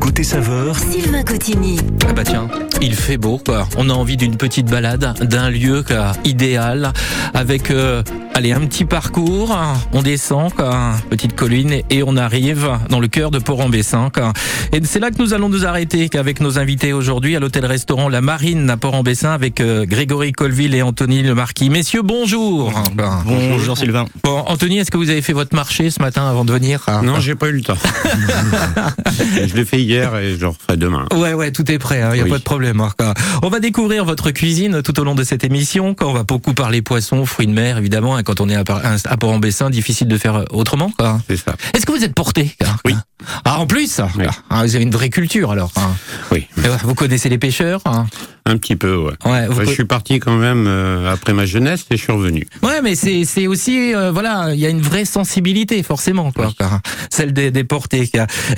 Côté saveur, Sylvain Cotigny. Ah bah tiens, il fait beau quoi. On a envie d'une petite balade, d'un lieu quoi, idéal, avec euh, allez un petit parcours. On descend quoi, petite colline et on arrive dans le cœur de Port-en-Bessin. quoi. Et c'est là que nous allons nous arrêter avec nos invités aujourd'hui à l'hôtel-restaurant La Marine à Port-en-Bessin avec euh, Grégory Colville et Anthony Le Marquis. Messieurs, bonjour. Bonjour Sylvain. Bon, Anthony, est-ce que vous avez fait votre marché ce matin avant de venir? Non, j'ai pas eu le temps. je l'ai fait hier et je le referai demain. Ouais, ouais, tout est prêt, il n'y a Oui. pas de problème. hein. On va découvrir votre cuisine tout au long de cette émission. Quand on va beaucoup parler poissons, fruits de mer, évidemment. hein, quand on est à, Port-en-Bessin, difficile de faire autrement. quoi. C'est ça. Est-ce que vous êtes porté Oui. Ah, en plus Oui. Ah, Vous avez une vraie culture alors. hein. Oui, Et ouais, Vous connaissez les pêcheurs hein un petit peu, ouais. Ouais, vous Ouais, co- je suis parti quand même euh, après ma jeunesse et je suis revenu. Ouais, mais c'est c'est aussi euh, voilà, il y a une vraie sensibilité forcément quoi, quoi, celle des, des portées.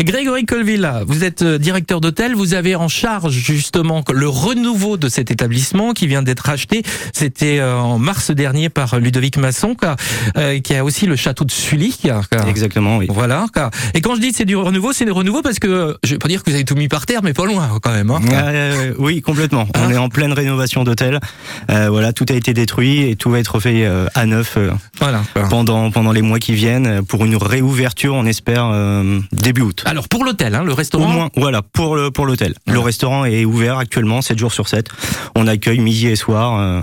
Grégory Colville, vous êtes euh, directeur d'hôtel, vous avez en charge justement le renouveau de cet établissement qui vient d'être acheté. C'était en mars dernier par Ludovic Masson, quoi, euh, qui a aussi le château de Sully. quoi. Exactement, oui. Voilà. quoi. Et quand je dis c'est du renouveau, c'est du renouveau parce que je vais pas dire que vous avez tout mis par terre, mais pas loin quand même. hein. Euh, oui, complètement. On Hein est en pleine rénovation d'hôtel. Euh, voilà, tout a été détruit et tout va être refait euh, à neuf euh, Voilà. pendant pendant les mois qui viennent pour une réouverture, on espère début août. Alors pour l'hôtel, hein, le Au restaurant. moins, voilà, pour le pour l'hôtel. Le restaurant est ouvert actuellement 7 jours sur 7. On accueille midi et soir.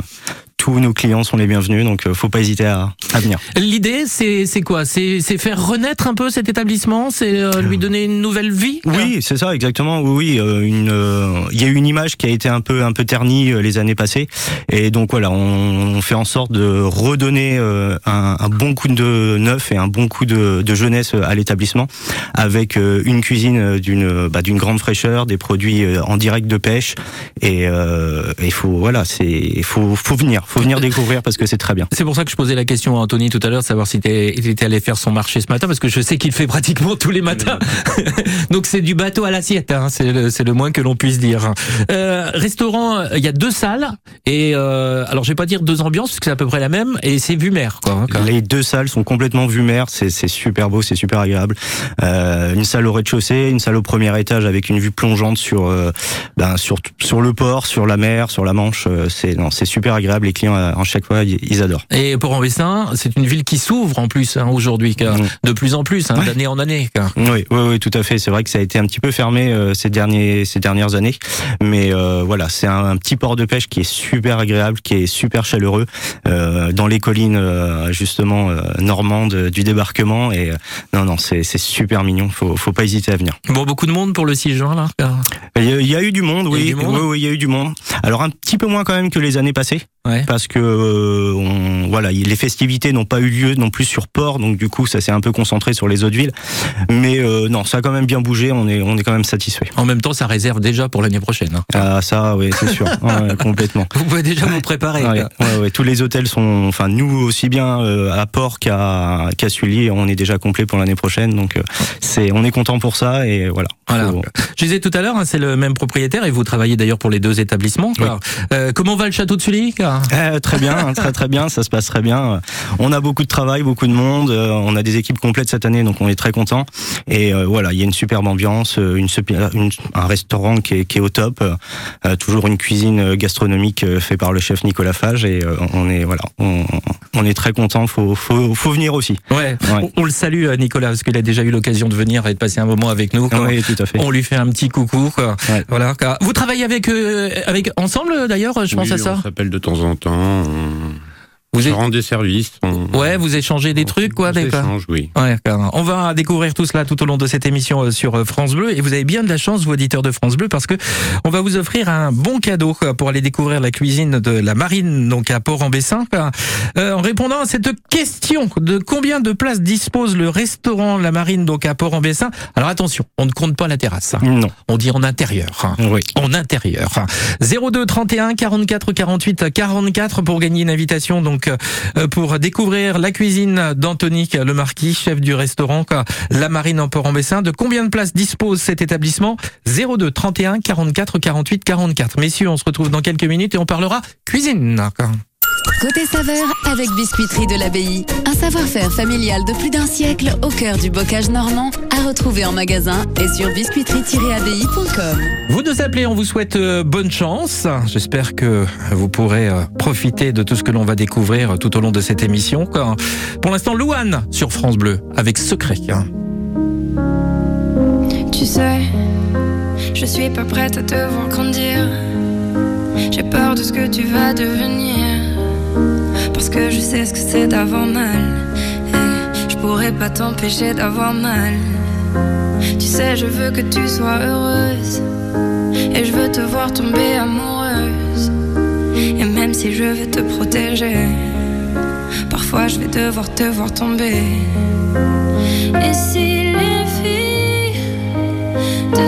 Tous nos clients sont les bienvenus, donc euh, faut pas hésiter à, à venir. L'idée, c'est quoi? C'est faire renaître un peu cet établissement? C'est euh, lui donner une nouvelle vie? Oui, c'est ça, exactement. Oui, oui. euh, une, euh, il y a eu une image qui a été un peu, un peu ternie les années passées, et donc voilà, on, on fait en sorte de redonner euh, un, un bon coup de neuf et un bon coup de, de jeunesse à l'établissement, avec une cuisine d'une, bah, d'une grande fraîcheur, des produits en direct de pêche, et euh, il faut, voilà, c'est, il faut, faut venir, faut venir découvrir parce que c'est très bien. C'est pour ça que je posais la question à Anthony tout à l'heure, savoir s'il était, il était allé faire son marché ce matin, parce que je sais qu'il fait pratiquement tous les matins. Donc c'est du bateau à l'assiette, hein, c'est le, le moins que l'on puisse dire. Euh, restaurant, il y a deux salles, et euh, alors je vais pas dire deux ambiances, parce que c'est à peu près la même, et c'est vue mer. Quoi, hein, Les deux salles sont complètement vue mer, c'est super beau, c'est super agréable. Euh, une salle au rez-de-chaussée, une salle au premier étage avec une vue plongeante sur euh, ben, sur sur le port, sur la mer, sur la Manche. euh, C'est non, c'est super agréable. Clients, euh, en chaque fois, ils, adorent. Et Port-en-Bessin, c'est une ville qui s'ouvre en plus hein, aujourd'hui, Mm. de plus en plus, hein, Ouais. d'année en année. Oui, oui, oui, tout à fait. C'est vrai que ça a été un petit peu fermé euh, ces derniers ces dernières années, mais euh, voilà, c'est un, un petit port de pêche qui est super agréable, qui est super chaleureux, euh, dans les collines justement normandes du débarquement. Et non, non, c'est super mignon. Faut faut pas hésiter à venir. Bon, beaucoup de monde pour le 6 juin, là. Il y, a, eu du monde, Il y a oui. eu du monde oui, oui, il y a eu du monde. Alors un petit peu moins quand même que les années passées, Ouais. parce que euh, on, voilà, il- les festivités n'ont pas eu lieu non plus sur port, donc du coup ça s'est un peu concentré sur les autres villes. Mais euh, non, ça a quand même bien bougé. On est, on est quand même satisfait. En même temps, ça réserve déjà pour l'année prochaine. hein. Ah ça, oui, c'est sûr, Ouais, complètement. Vous pouvez déjà vous préparer. Ouais, quoi. ouais, ouais, tous les hôtels sont, enfin nous aussi bien euh, à Port qu'à qu'à Sully, on est déjà complet pour l'année prochaine, donc euh, c'est, on est content pour ça et voilà. Voilà. Faut- Je disais tout à l'heure, hein, c'est le même propriétaire et vous travaillez d'ailleurs pour les deux établissements. quoi. Euh, comment va le château de Sully? Euh, très bien, très très bien, ça se passe très bien. On a beaucoup de travail, beaucoup de monde, euh, on a des équipes complètes cette année, donc on est très content. Et euh, voilà, il y a une superbe ambiance, euh, une, une- un restaurant qui est, qui est au top, euh, toujours une cuisine euh, gastronomique euh, faite par le chef Nicolas Fage, et euh, on est voilà, on, on est très content. Faut, faut faut venir aussi. Ouais. Ouais. On, on le salue Nicolas parce qu'il a déjà eu l'occasion de venir et de passer un moment avec nous. quoi. Oui, tout à fait. On lui fait un petit coucou. Quoi. Ouais. Voilà. quoi. Vous travaillez avec euh, avec ensemble d'ailleurs, je pense à ça. On s'appelle de temps en temps. On, Vous êtes- rend des services. On, Ouais, vous échangez des trucs quoi. d'accord. oui. Ouais, on va découvrir tout cela tout au long de cette émission euh, sur euh, France Bleu et vous avez bien de la chance, vous auditeurs de France Bleu, parce que on va vous offrir un bon cadeau pour aller découvrir la cuisine de la Marine, donc à Port-en-Bessin. Euh, en répondant à cette question de combien de places dispose le restaurant La Marine, donc à Port-en-Bessin. Alors attention, on ne compte pas la terrasse, hein. Non. on dit en intérieur. hein. Oui. En intérieur. 02 31 44 48 44 pour gagner une invitation donc euh, pour découvrir la cuisine d'Anthony Le Marquis, chef du restaurant La Marine en Port-en-Bessin. De combien de places dispose cet établissement? 02 31 44 48 44. Messieurs, on se retrouve dans quelques minutes et on parlera cuisine. Côté saveur avec Biscuiterie de l'Abbaye. Un savoir-faire familial de plus d'un siècle au cœur du bocage normand à retrouver en magasin et sur biscuiterie-abbaye.com. Vous nous appelez, on vous souhaite euh, bonne chance. J'espère que vous pourrez euh, profiter de tout ce que l'on va découvrir tout au long de cette émission. Pour l'instant, Louane sur France Bleu avec Secret. hein. Tu sais, je suis pas prête à te voir grandir. J'ai peur de ce que tu vas devenir. Parce que je sais ce que c'est d'avoir mal. Et je pourrais pas t'empêcher d'avoir mal. Tu sais, je veux que tu sois heureuse. Et je veux te voir tomber amoureuse. Et même si je vais te protéger, parfois je vais devoir te voir tomber. Et si les filles te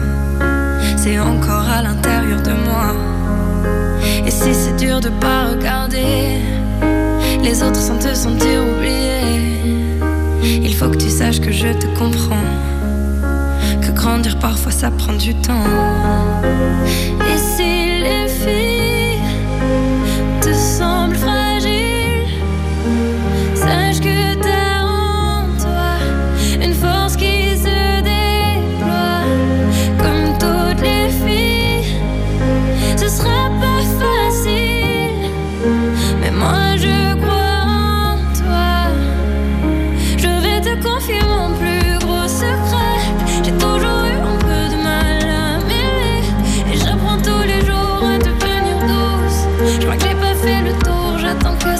C'est encore à l'intérieur de moi. Et si c'est dur de pas regarder les autres sans te sentir oublié, il faut que tu saches que je te comprends. Que grandir parfois ça prend du temps. Et si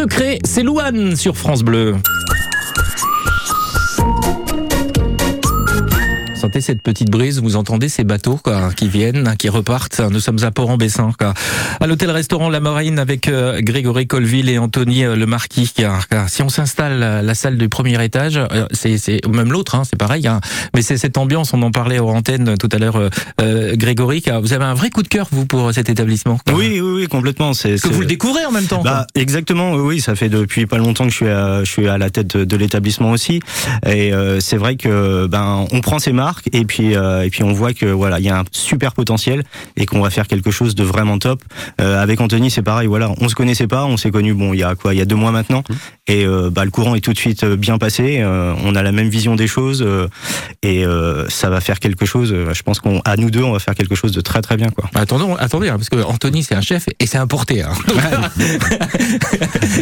Secret, c'est Louane sur France Bleu. Sentez cette petite brise, vous entendez ces bateaux quoi, qui viennent, qui repartent. Nous sommes à Port-en-Bessin, à l'hôtel-restaurant La Marine avec euh, Grégory Colville et Anthony euh, Le Marquis. Si on s'installe à la salle du premier étage, euh, c'est même l'autre, hein, c'est pareil. hein. mais c'est cette ambiance. On en parlait aux antennes tout à l'heure, euh, euh, Grégory. Vous avez un vrai coup de cœur vous pour cet établissement. Oui, oui, oui, complètement. C'est Que vous le découvrez en même temps. Bah, exactement, oui, ça fait depuis pas longtemps que je suis à, je suis à la tête de, de l'établissement aussi, et euh, c'est vrai que ben on prend ces marques et puis euh, et puis on voit que voilà il y a un super potentiel et qu'on va faire quelque chose de vraiment top. Euh, avec Anthony c'est pareil, voilà, on se connaissait pas, on s'est connu bon il y a quoi, il y a deux mois maintenant, et euh, bah le courant est tout de suite bien passé, on a la même vision des choses et ça va faire quelque chose. Je pense qu'on à nous deux on va faire quelque chose de très très bien quoi. Attendons, attendez, hein, parce que Anthony c'est un chef et c'est importé. Hein.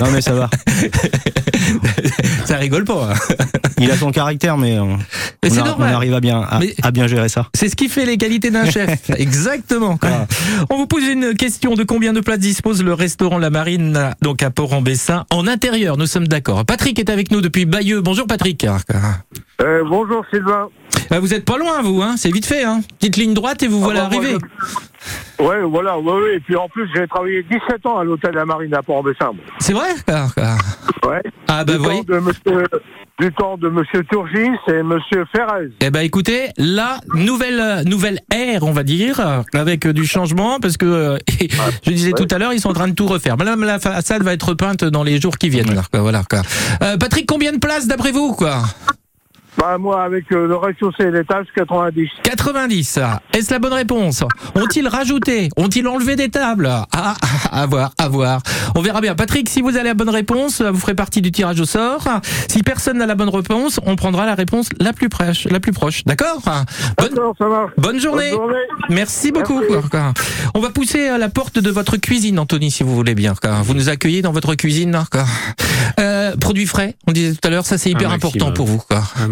Non mais ça va, ça rigole pas. hein. il a son caractère mais, on, arrive à bien à, Mais- à bien gérer ça. C'est ce qui fait les qualités d'un chef. Exactement. quoi. On vous pose une question de combien de places dispose le restaurant La Marine, donc à Port-en-Bessin, en intérieur? Nous sommes d'accord. Patrick est avec nous depuis Bayeux. Bonjour Patrick. Euh, bonjour Sylvain. Bah, vous êtes pas loin, vous, hein c'est vite fait. Hein Petite ligne droite et vous voilà ah, bah, arrivé. Je... Ouais, voilà, ouais, ouais, Et puis en plus, j'ai travaillé 17 ans à l'hôtel La Marine à Port-en-Bessin. C'est vrai? Alors, Ouais. Ah, bah, du, temps de monsieur, du temps de Monsieur Turgis et Monsieur Ferrez. Eh bah, écoutez, la nouvelle, nouvelle ère, on va dire, avec euh, du changement, parce que euh, je disais tout à l'heure, ils sont en train de tout refaire. Madame, la façade va être peinte dans les jours qui viennent. Voilà, quoi. Euh, Patrick, combien de places d'après vous, quoi? Bah moi avec euh, le ratio c'est l'étage 90. 90. Est-ce la bonne réponse? Ont-ils rajouté? Ont-ils enlevé des tables? Ah, ah, ah, à voir, à voir. On verra bien. Patrick, si vous avez la bonne réponse, vous ferez partie du tirage au sort. Si personne n'a la bonne réponse, on prendra la réponse la plus proche, la plus proche. D'accord? Bonne, journée. Merci beaucoup. On va pousser à la porte de votre cuisine, Anthony, si vous voulez bien. Vous nous accueillez dans votre cuisine. Euh, produits frais. On disait tout à l'heure, ça c'est hyper important pour vous.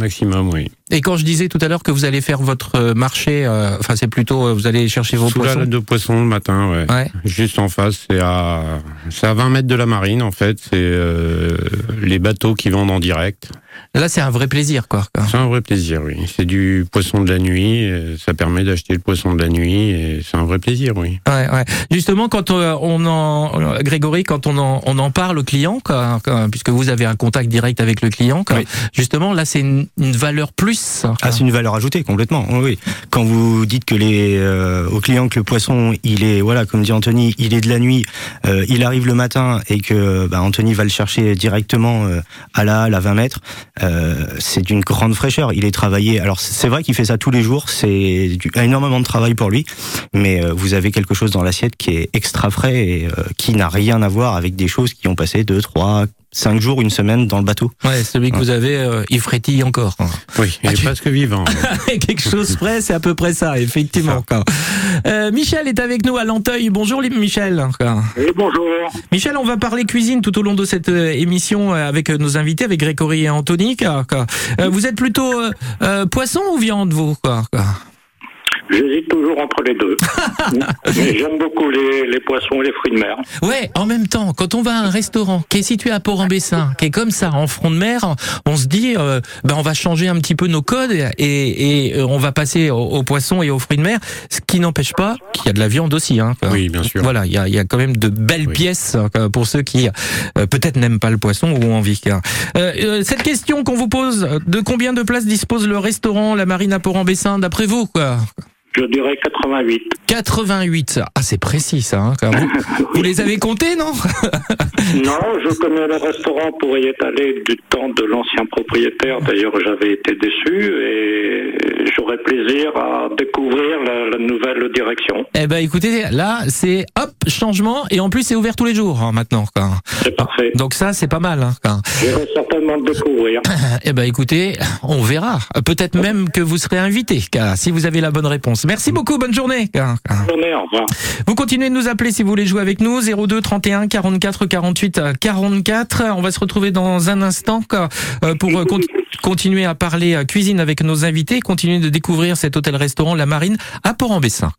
maximum, oui. Et quand je disais tout à l'heure que vous allez faire votre euh, marché, euh, enfin c'est plutôt euh, vous allez chercher vos Sous poissons. La de poissons le matin, ouais. ouais. Juste en face, c'est à c'est à 20 mètres de la marine en fait, c'est euh, les bateaux qui vendent en direct. Là, c'est un vrai plaisir quoi. C'est un vrai plaisir, oui. C'est du poisson de la nuit, euh, ça permet d'acheter le poisson de la nuit et c'est un vrai plaisir, oui. Ouais, ouais. Justement quand euh, on en Grégory quand on en on en parle au client quoi, puisque vous avez un contact direct avec le client quoi, oui. justement là c'est une valeur plus ah, c'est une valeur ajoutée complètement. Oui. Quand vous dites que les euh, aux que le poisson, il est voilà, comme dit Anthony, il est de la nuit, euh, il arrive le matin et que bah, Anthony va le chercher directement euh, à la à 20 mètres, euh, c'est d'une grande fraîcheur. Il est travaillé. Alors c'est vrai qu'il fait ça tous les jours, c'est énormément de travail pour lui, mais vous avez quelque chose dans l'assiette qui est extra frais et qui n'a rien à voir avec des choses qui ont passé 2, 3, cinq jours, une semaine dans le bateau. Ouais, celui que vous avez, euh, il frétille encore. Oui, il est ah, presque vivant. Quelque chose près, c'est à peu près ça, effectivement. Euh, Michel est avec nous à Lanteuil. Bonjour Michel. Et bonjour. Michel, on va parler cuisine tout au long de cette euh, émission avec nos invités, avec Grégory et Anthony. Vous êtes plutôt poisson ou viande, vous J'hésite toujours entre les deux. Mais j'aime beaucoup les, les, poissons et les fruits de mer. Ouais, en même temps, quand on va à un restaurant qui est situé à Port-en-Bessin, qui est comme ça, en front de mer, on se dit, euh, ben on va changer un petit peu nos codes et, et euh, on va passer aux, poissons et aux fruits de mer, ce qui n'empêche pas qu'il y a de la viande aussi. Hein. Oui, bien sûr. Voilà, il y a, y a, quand même de belles pièces hein, pour ceux qui euh, peut-être n'aiment pas le poisson ou ont envie. Hein. Euh, cette question qu'on vous pose, de combien de places dispose le restaurant La Marine à Port-en-Bessin, d'après vous quoi? Je dirais 88. 88, ah c'est précis ça. Hein, quand. Vous les avez comptés, non? Non, je connais le restaurant pour y être allé du temps de l'ancien propriétaire. D'ailleurs, j'avais été déçu et j'aurais plaisir à découvrir la, nouvelle direction. Eh ben, écoutez, là c'est hop changement et en plus c'est ouvert tous les jours hein, maintenant. C'est parfait. Donc ça c'est pas mal. Hein, je vais certainement le découvrir. Eh ben, écoutez, on verra. Peut-être même que vous serez invité, si vous avez la bonne réponse. Merci beaucoup, bonne journée. Bonne journée, au revoir. Vous continuez de nous appeler si vous voulez jouer avec nous, 02 31 44 48 44. On va se retrouver dans un instant euh, pour euh, continuer à parler euh, cuisine avec nos invités, continuer de découvrir cet hôtel-restaurant La Marine à Port-en-Bessin.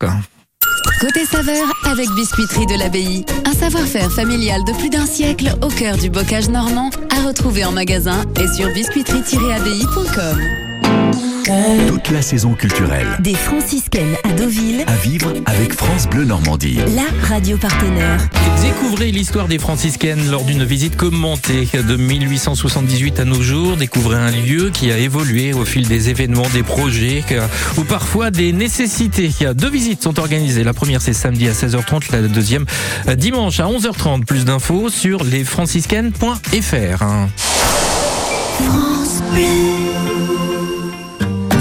Côté saveur avec Biscuiterie de l'Abbaye, un savoir-faire familial de plus d'un siècle au cœur du bocage normand, à retrouver en magasin et sur biscuiterie-abbaye.com. Toute la saison culturelle. Des franciscaines à Deauville. À vivre avec France Bleu Normandie. La radio partenaire. Découvrez l'histoire des franciscaines lors d'une visite commentée de 1878 à nos jours. Découvrez un lieu qui a évolué au fil des événements, des projets ou parfois des nécessités. Deux visites sont organisées. La première, c'est samedi à 16h30. La deuxième, euh, dimanche à 11h30. Plus d'infos sur lesfranciscaines.fr. France Bleu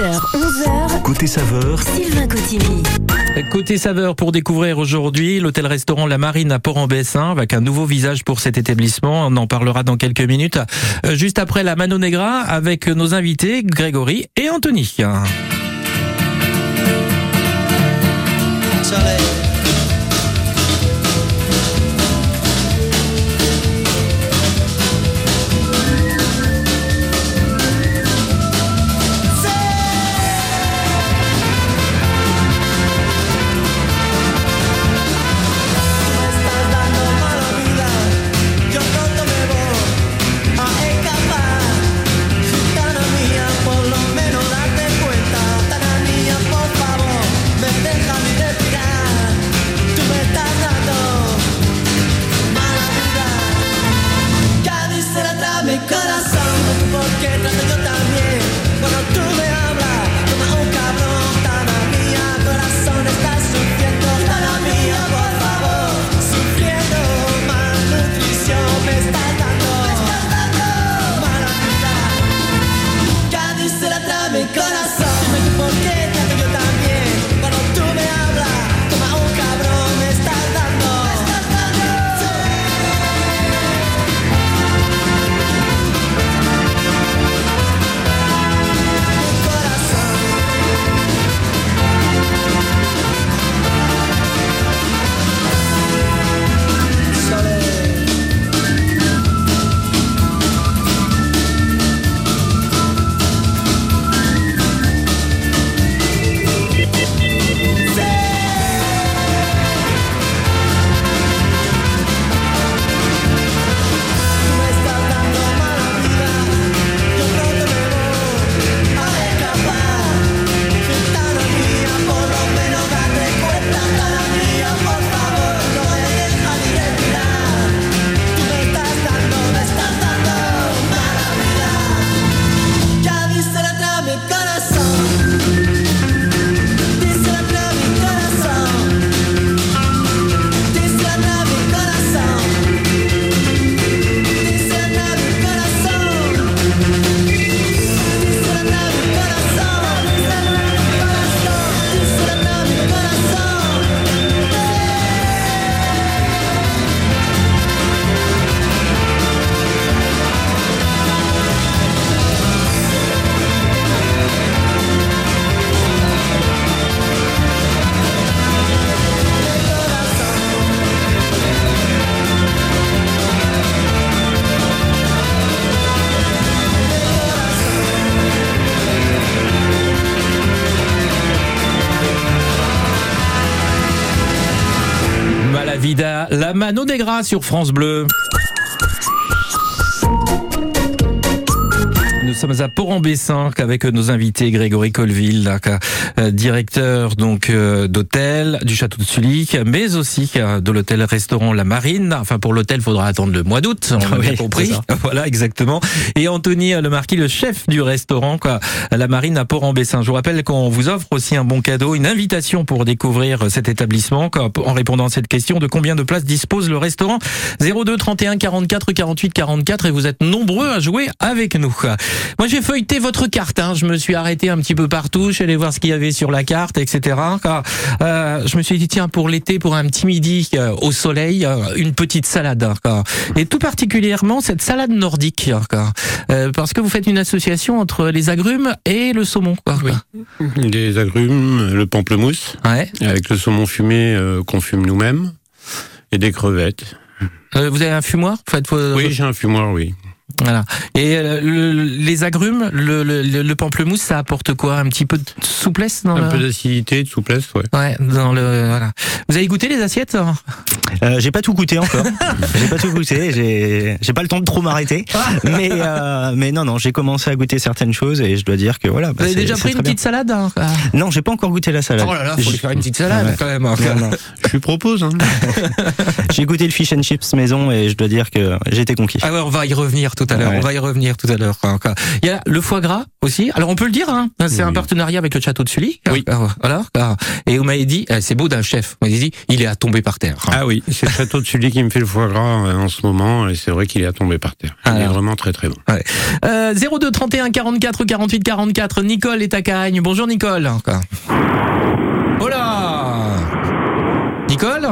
10h, 11h. Côté saveur, Sylvain Cotigny. Côté saveur pour découvrir aujourd'hui l'hôtel-restaurant La Marine à Port-en-Bessin avec un nouveau visage pour cet établissement. On en parlera dans quelques minutes. Euh, juste après la Mano Negra avec nos invités Grégory et Anthony. Des gras sur France Bleu. Sommes à Port-en-Bessin avec nos invités Grégory Colville, euh, directeur donc euh, d'hôtel du château de Sully, mais aussi euh, de l'hôtel-restaurant La Marine. Enfin pour l'hôtel, faudra attendre le mois d'août, on a Oui, bien compris. Voilà exactement. Et Anthony Le Marquis, le chef du restaurant quoi, La Marine à Port-en-Bessin. Je vous rappelle qu'on vous offre aussi un bon cadeau, une invitation pour découvrir cet établissement quoi, en répondant à cette question de combien de places dispose le restaurant 02 31 44 48 44 et vous êtes nombreux à jouer avec nous. Moi j'ai feuilleté votre carte, hein. je me suis arrêté un petit peu partout, je suis allé voir ce qu'il y avait sur la carte, etc. Euh, je me suis dit tiens pour l'été, pour un petit midi euh, au soleil, euh, une petite salade. hein, quoi. Et tout particulièrement cette salade nordique, hein, quoi. Euh, parce que vous faites une association entre les agrumes et le saumon. Quoi, quoi. Des agrumes, le pamplemousse, Ouais. avec le saumon fumé euh, qu'on fume nous-mêmes, et des crevettes. Euh, vous avez un fumoir? Oui, j'ai un fumoir, oui. Voilà. Et euh, le- les agrumes, le, le, le pamplemousse, ça apporte quoi? Un petit peu de souplesse dans Un peu d'acidité, de souplesse, ouais. Ouais, dans le voilà. Vous avez goûté les assiettes Euh, j'ai pas tout goûté encore. j'ai pas tout goûté. J'ai j'ai pas le temps de trop m'arrêter. mais euh, mais non non, j'ai commencé à goûter certaines choses et je dois dire que voilà. bah, Vous avez déjà pris une bien. petite salade hein Non, j'ai pas encore goûté la salade. Oh là là, faut lui faire une petite salade Ouais. quand même. hein. Non, non. Je lui propose, hein. J'ai goûté le fish and chips maison et je dois dire que été conquis. Ah ouais, on va y revenir tout à l'heure. Ouais. On va y revenir tout à l'heure. Il y a le foie gras aussi. Alors on peut le dire, hein, c'est un partenariat avec le château de Sully. Oui. Ah, Voilà. ah. Et vous m'avez dit, eh, c'est beau d'un chef. M'avez dit, il est à tomber par terre. Ah oui, c'est le château de Sully qui me fait le foie gras euh, en ce moment, et c'est vrai qu'il est tombé par terre. Il est vraiment très très bon. Euh, 02 31 44 48 44. Nicole est à Cagnes. Bonjour Nicole. Quoi. Oh là Nicole?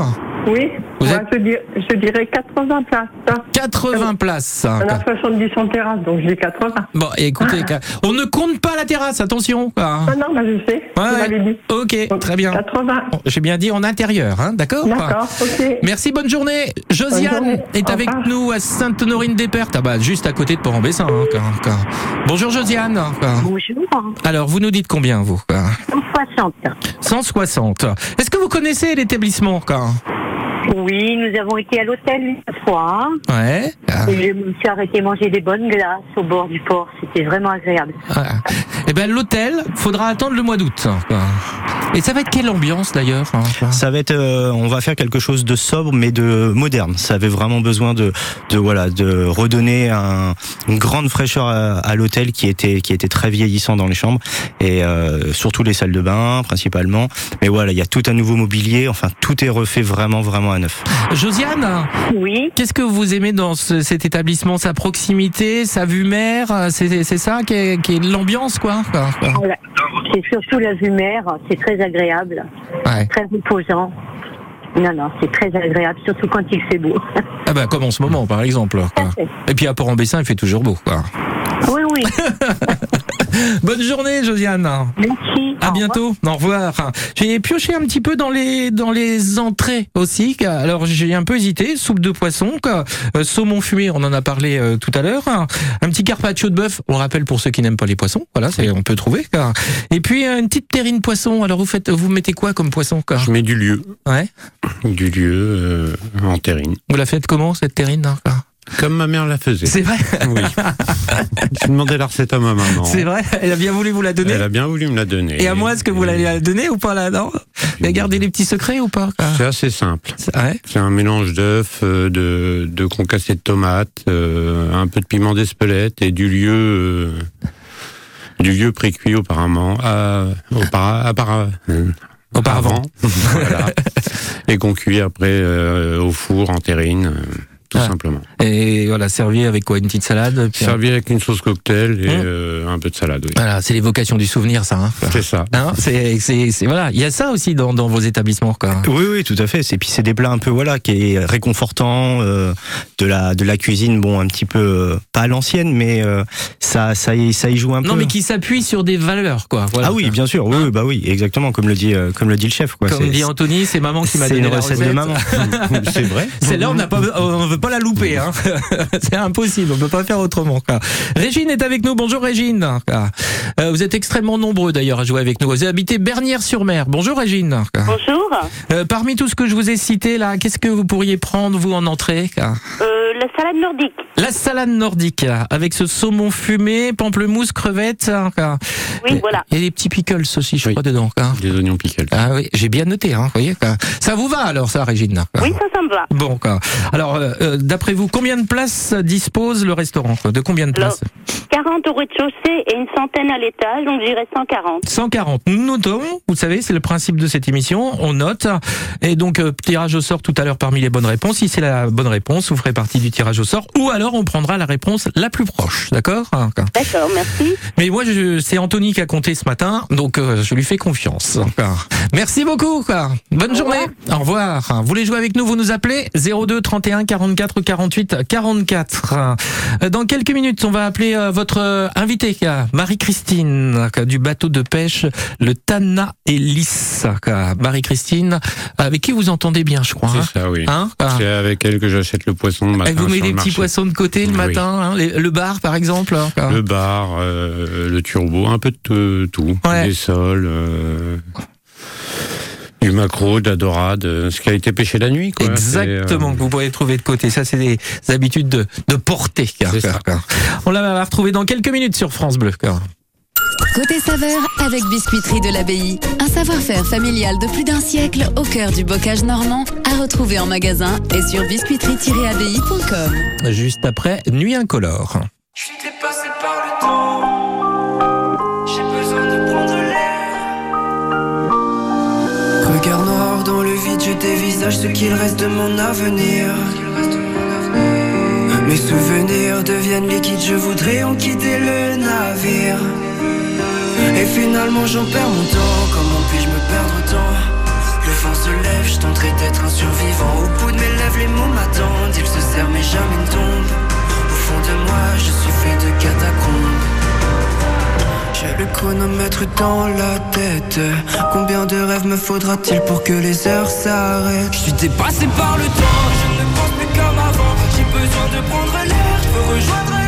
Oui, Vous moi, êtes- je, dir- je dirais 80 places. hein. 80 places. On a 70 en terrasse, donc je dis 80. Bon, écoutez, on ne compte pas la terrasse, attention. quoi. Ah non, bah, je sais, Ouais, dit. Ok, très bien. 80. Bon, J'ai bien dit en intérieur, hein, d'accord D'accord, ok. Merci, bonne journée. Josiane Bonne journée. est avec nous à Sainte-Honorine-des-Pertes, ah bah, juste à côté de Port-en-Bessin. hein. Bonjour Josiane. Bonjour. Alors, vous nous dites combien, vous quoi 60. 160. Est-ce que vous connaissez l'établissement Oui, nous avons été à l'hôtel une fois. Ouais. Ah, Et je me suis arrêté manger des bonnes glaces au bord du port. C'était vraiment agréable. voilà. Eh ben, l'hôtel, faudra attendre le mois d'août. hein. Et ça va être quelle ambiance d'ailleurs hein, Ça va être, euh, on va faire quelque chose de sobre mais de moderne. Ça avait vraiment besoin de, de voilà, de redonner un- une grande fraîcheur à, à l'hôtel qui était, qui était très vieillissant dans les chambres et euh, surtout les salles de bain principalement. Mais voilà, il y a tout un nouveau mobilier. Enfin, tout est refait vraiment, vraiment Josiane Oui. Qu'est-ce que vous aimez dans ce- cet établissement Sa proximité, sa vue mer euh, C'est ça qui est, qui est l'ambiance, quoi, quoi, quoi. Voilà. C'est surtout la vue mer. C'est très agréable. Ouais. Très reposant. Non, non, c'est très agréable, surtout quand il fait beau. Ah bah, comme en ce moment, par exemple. Quoi. Et puis à Port-en-Bessin, il fait toujours beau. Quoi. Oui, oui. Bonne journée, Josiane. Merci. À bientôt. Au revoir. J'ai pioché un petit peu dans les dans les entrées aussi. Alors j'ai un peu hésité. Soupe de poisson, quoi. Euh, saumon fumé, on en a parlé euh, tout à l'heure. Un petit carpaccio de bœuf. On rappelle pour ceux qui n'aiment pas les poissons. Voilà, c'est on peut trouver. quoi. Et puis euh, une petite terrine poisson. Alors vous faites vous mettez quoi comme poisson quoi? Je mets du lieu. Ouais. Du lieu euh, en terrine. Vous la faites comment cette terrine hein, quoi? Comme ma mère la faisait. C'est vrai. Oui. J'ai demandé la recette à ma maman. C'est vrai. Elle a bien voulu vous la donner. Elle a bien voulu me la donner. Et à moi, est-ce que vous l'allez la donner ou pas là Non Vous avez gardé les petits secrets ou pas C'est assez simple. Ouais. C'est un mélange d'œufs, euh, de, de concassé de tomates, euh, un peu de piment d'Espelette et du lieu, euh, du lieu précuit à, appara- euh, Auparavant. voilà. et qu'on cuit après euh, au four en terrine, tout Ah. simplement. Et voilà, servi avec quoi Une petite salade puis un- Servi avec une sauce cocktail et Hum. euh, un peu de salade, oui. Voilà, c'est l'évocation du souvenir, ça. Hein C'est ça. Hein, c'est, c'est, c'est- voilà, il y a ça aussi dans, dans vos établissements, quoi. Oui, oui, tout à fait. C'est puis c'est des plats un peu voilà qui est réconfortant, euh, de la de la cuisine, bon un petit peu euh, pas à l'ancienne, mais euh, ça ça y ça y joue un peu. Non, mais qui s'appuie sur des valeurs, quoi. Voilà. ah oui, bien sûr, oui, bah oui, exactement, comme le dit euh, comme le dit le chef, quoi. Comme dit Anthony, c'est maman qui m'a c'est donné une la recette de maman. C'est vrai. Celle-là, on n'a pas, on veut pas la louper, hein. c'est impossible, on peut pas faire autrement. Quoi. Régine est avec nous. Bonjour Régine. Quoi. Euh, vous êtes extrêmement nombreux d'ailleurs à jouer avec nous. Vous habitez Bernières-sur-Mer. Bonjour Régine. Quoi. Bonjour. Euh, parmi tout ce que je vous ai cité là, qu'est-ce que vous pourriez prendre vous en entrée Euh, la salade nordique. La salade nordique avec ce saumon fumé, pamplemousse, crevettes. hein. Oui, Et- voilà. Et des petits pickles aussi, je crois, dedans. Des oignons pickles. Ah oui, j'ai bien noté, hein, vous voyez. quoi. Ça vous va alors, ça, Régine? Oui, ça, ça me va. Bon, quoi. Alors, euh, d'après vous, combien de places dispose le restaurant? Quoi De combien de Alors, places? 40 au rez-de-chaussée et une centaine à l'étage, donc j'irai 140. 140. Nous notons, vous savez, c'est le principe de cette émission, on note. Et donc, euh, tirage au sort tout à l'heure parmi les bonnes réponses. Si c'est la bonne réponse, vous ferez partie du tirage au sort. Ou alors, on prendra la réponse la plus proche. D'accord. D'accord, merci. Mais moi, c'est Anthony qui a compté ce matin, donc euh, je lui fais confiance. Quoi. Merci beaucoup. Quoi. Bonne journée. Au revoir. Vous voulez jouer avec nous Vous nous appelez 02 31 44 48 44. Euh, Dans quelques minutes, on va appeler euh, votre invitée, Marie-Christine, du bateau de pêche, le Tana Ellis. quoi. Avec qui vous entendez bien, je crois. hein C'est ça, oui. Hein Ah. c'est avec elle que j'achète le poisson le matin. Elle vous met des petits poissons de côté le Oui. matin, hein, le bar par exemple. hein. Le bar, euh, le turbo, un peu de tout. Ouais. Des sols, euh, du macro, de la dorade, euh, ce qui a été pêché la nuit. Quoi. Exactement, que vous pourrez trouver de côté. Ça, c'est des habitudes de, de portée. On la va retrouver dans quelques minutes sur France Bleu. Côté saveur avec Biscuiterie de l'Abbaye. Un savoir-faire familial de plus d'un siècle au cœur du bocage normand à retrouver en magasin et sur biscuiterie-abbaye.com. Juste après, Nuit incolore. Je suis dépassé par le temps. J'ai besoin de prendre l'air. Regard noir dans le vide, je dévisage ce qu'il reste de mon avenir. Mes souvenirs deviennent liquides, je voudrais en quitter le navire. Et finalement j'en perds mon temps, comment puis-je me perdre autant Le vent se lève, je tenterai d'être un survivant. Au bout de mes lèvres, les mots m'attendent, ils se serrent mais jamais ne tombent. Au fond de moi, je suis fait de catacombes. J'ai le chronomètre dans la tête. Combien de rêves me faudra-t-il pour que les heures s'arrêtent? Je suis dépassé par le temps, je ne pense plus comme avant. J'ai besoin de prendre l'air, je veux rejoindre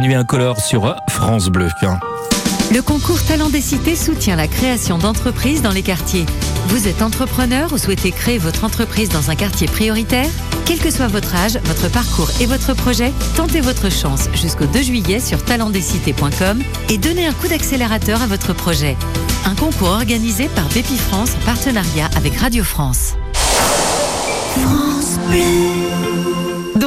Nuit incolore sur France Bleu. Le concours Talent des Cités soutient la création d'entreprises dans les quartiers. Vous êtes entrepreneur ou souhaitez créer votre entreprise dans un quartier prioritaire? Quel que soit votre âge, votre parcours et votre projet, tentez votre chance jusqu'au 2 juillet sur talentdescités.com et donnez un coup d'accélérateur à votre projet. Un concours organisé par Bépifrance France en partenariat avec Radio France. France Bleu.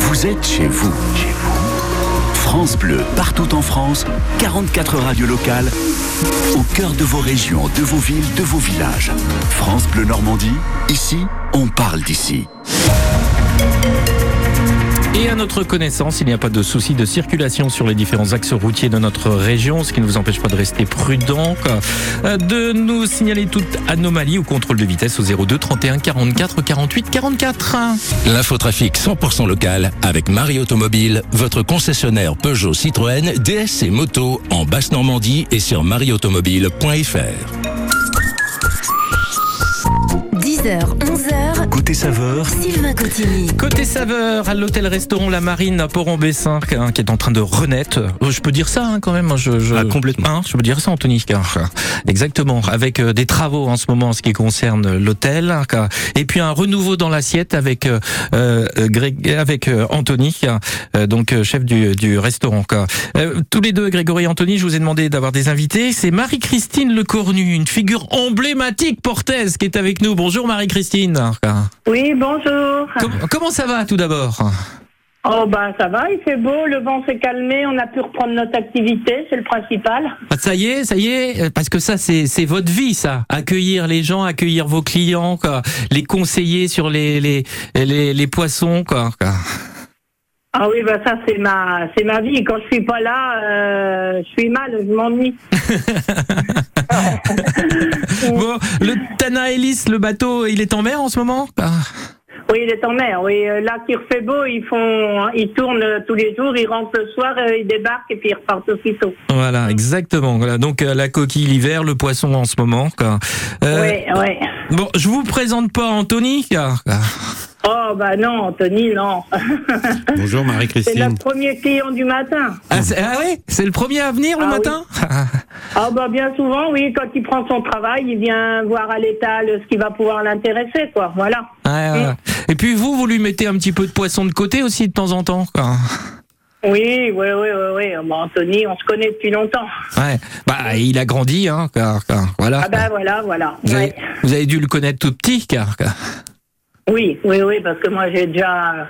Vous êtes chez vous. Chez vous. France Bleu, partout en France, 44 radios locales, au cœur de vos régions, de vos villes, de vos villages. France Bleu Normandie, ici, on parle d'ici. Et à notre connaissance, il n'y a pas de souci de circulation sur les différents axes routiers de notre région, ce qui ne vous empêche pas de rester prudent, quoi. de nous signaler toute anomalie ou contrôle de vitesse au 02 31 44 48 44. L'infotrafic 100% local avec Marie Automobile, votre concessionnaire Peugeot Citroën, DS et moto en Basse-Normandie et sur marieautomobile.fr. 10h, 11h. Côté saveur, Sylvain Cotigny. Côté saveur, à l'hôtel-restaurant La Marine à Port-en-Bessin, hein, qui est en train de renaître. Euh, Je peux dire ça hein, quand même. Je, je... Ah, complètement. Hein, je peux dire ça, Anthony. car- Exactement. Avec euh, des travaux en ce moment en ce qui concerne l'hôtel. hein, car- Et puis un renouveau dans l'assiette avec euh, euh, Greg, avec euh, Anthony, euh, donc euh, chef du, du restaurant. quoi. Euh, tous les deux, Grégory et Anthony, je vous ai demandé d'avoir des invités. C'est Marie-Christine Lecornu, une figure emblématique portaise qui est avec nous. Bonjour Marie-Christine. Oui, bonjour. Com- comment ça va tout d'abord? Oh, ben ça va, il fait beau, le vent s'est calmé, on a pu reprendre notre activité, c'est le principal. Ah, Ça y est, ça y est, euh, parce que ça c'est c'est votre vie ça, accueillir les gens, accueillir vos clients, quoi, les conseiller sur les les les, les poissons quoi. quoi. Ah oui, ben ça c'est ma c'est ma vie. Quand je suis pas là, euh, je suis mal, je m'ennuie. Bon, le Tana Ellis, le bateau, il est en mer en ce moment? Ah. Oui, il est en mer. Oui, euh, là qu'il refait beau, ils font, ils tournent tous les jours, ils rentrent le soir, euh, ils débarquent et puis ils repartent aussitôt. Voilà, exactement. Voilà, donc euh, la coquille l'hiver, le poisson en ce moment. Quoi. Euh, Oui, oui. Bon, je vous présente pas Anthony. car- Oh bah non, Anthony, non. Bonjour c'est Marie-Christine. notre premier client du matin. Ah, c'est- ah ouais, c'est le premier à venir le Ah oui. matin? Ah bah bien souvent, oui, quand il prend son travail, il vient voir à l'étal ce qui va pouvoir l'intéresser, quoi. Voilà. Ouais. Et puis vous, vous lui mettez un petit peu de poisson de côté aussi de temps en temps. Quoi? Oui, oui, oui, oui, oui. Bon, Anthony, on se connaît depuis longtemps. Ouais. Bah, il a grandi, hein. Car, car- voilà. Ah bah voilà, voilà. Vous avez, Ouais. vous avez dû le connaître tout petit, car. car- Oui, oui, oui, parce que moi j'ai déjà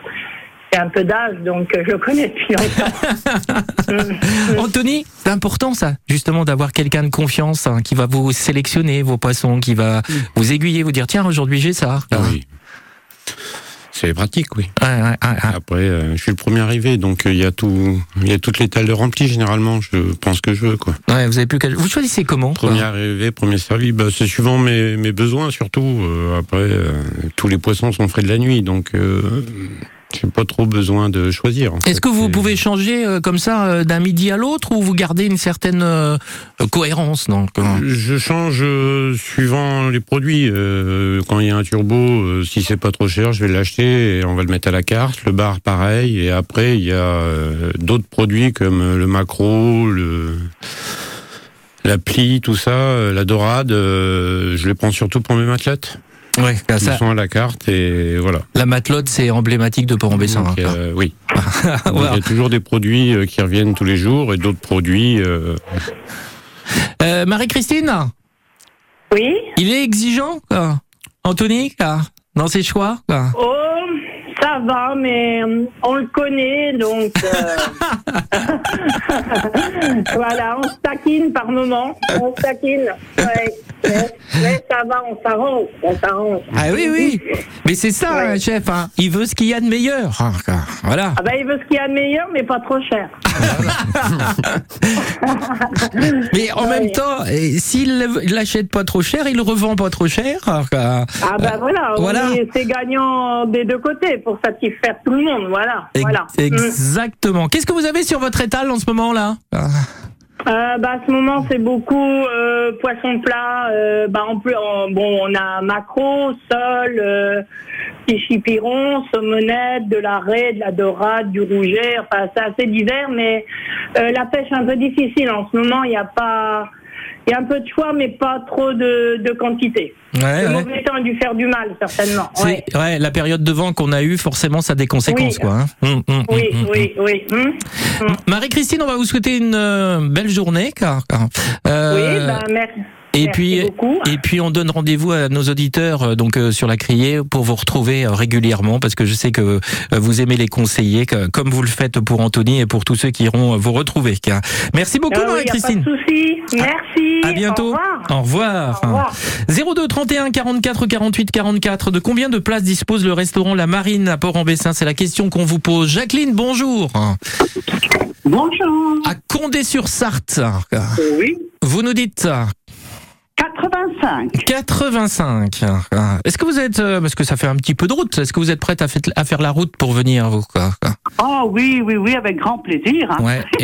un peu d'âge, donc euh, je le connais depuis longtemps. Anthony, c'est important ça, justement, d'avoir quelqu'un de confiance hein, qui va vous sélectionner vos poissons, qui va vous aiguiller, vous dire tiens aujourd'hui j'ai ça. Oui. C'est pratique, oui. Ouais, ouais, ouais, ouais. Après, euh, je suis le premier arrivé, donc euh, il y a tout, il y a toutes les tales de rempli généralement. Je pense que je veux, quoi. Ouais, vous avez plus qu'à. Vous choisissez comment Premier arrivé, premier servi, bah, c'est suivant mes, mes besoins surtout. Euh, après, euh, tous les poissons sont frais de la nuit, donc euh, j'ai pas trop besoin de choisir. Est-ce fait. que vous pouvez changer euh, comme ça euh, d'un midi à l'autre ou vous gardez une certaine euh, cohérence euh Je change suivant les produits. Quand il y a un turbo, si c'est pas trop cher, je vais l'acheter et on va le mettre à la carte. Le bar, pareil. Et après, il y a d'autres produits comme le macro, le la plie, tout ça, la dorade. je les prends surtout pour mes matelettes. Ouais, Ils ça, sont à la carte et voilà. la matelote c'est emblématique de Port-en-Bessin. Donc, hein. euh, oui. Voilà. Il y a toujours des produits euh, qui reviennent tous les jours et d'autres produits. euh, Euh, Marie-Christine, Oui. il est exigeant, quoi. Anthony, quoi, dans ses choix. quoi. Oh, ça va, mais on le connaît, donc euh, voilà, on se taquine par moment, on se taquine. Ouais. Mais, mais ça va, on s'arrange, on s'arrange. Ah oui, oui. Mais c'est ça, Ouais. un chef. hein. Il veut ce qu'il y a de meilleur. hein, quoi. Voilà. Ah ben, il veut ce qu'il y a de meilleur, mais pas trop cher. Mais en même temps, eh, s'il ne l'achète pas trop cher, il le revend pas trop cher. hein. Ah ben voilà, on voilà. est- c'est gagnant des deux côtés pour satisfaire tout le monde, voilà. Ex- voilà. Exactement. Qu'est-ce que vous avez sur votre étal en ce moment là? Euh, bah, à ce moment, c'est beaucoup euh, poisson plat. Euh, bah, en plus, bon, on a maquereau, sol, euh, chipiron, saumonette, de la raie, de la dorade, du rouget. Enfin, c'est assez divers, mais euh, la pêche est un peu difficile en ce moment. Il y a pas, il y a un peu de choix, mais pas trop de, de quantité. Ouais, Le ouais. mauvais temps a dû faire du mal, certainement. Ouais. ouais, la période de vent qu'on a eue, forcément, ça a des conséquences, Oui. quoi. hein. Hum, hum, Oui, hum, oui, oui. Hum. Marie-Christine, on va vous souhaiter une euh, belle journée, car. car, euh, Oui, bah, merci. Et Merci puis, beaucoup. et puis, on donne rendez-vous à nos auditeurs euh, donc euh, sur la criée pour vous retrouver euh, régulièrement parce que je sais que euh, vous aimez les conseiller, que- comme vous le faites pour Anthony et pour tous ceux qui iront euh, vous retrouver. car- Merci beaucoup, Ah oui, Marie-Christine. Pas de souci. Merci. À bientôt. Au revoir. Au revoir. 02 31 44 48 44. De combien de places dispose le restaurant La Marine à Port-en-Bessin? C'est la question qu'on vous pose. Jacqueline, bonjour. Bonjour. À Condé-sur-Sarthe. Oui. Vous nous dites 80 85. 85. Est-ce que vous êtes, euh, parce que ça fait un petit peu de route, est-ce que vous êtes prête à, fait- à faire la route pour venir vous quoi Oh oui, oui, oui, avec grand plaisir. hein. Ouais.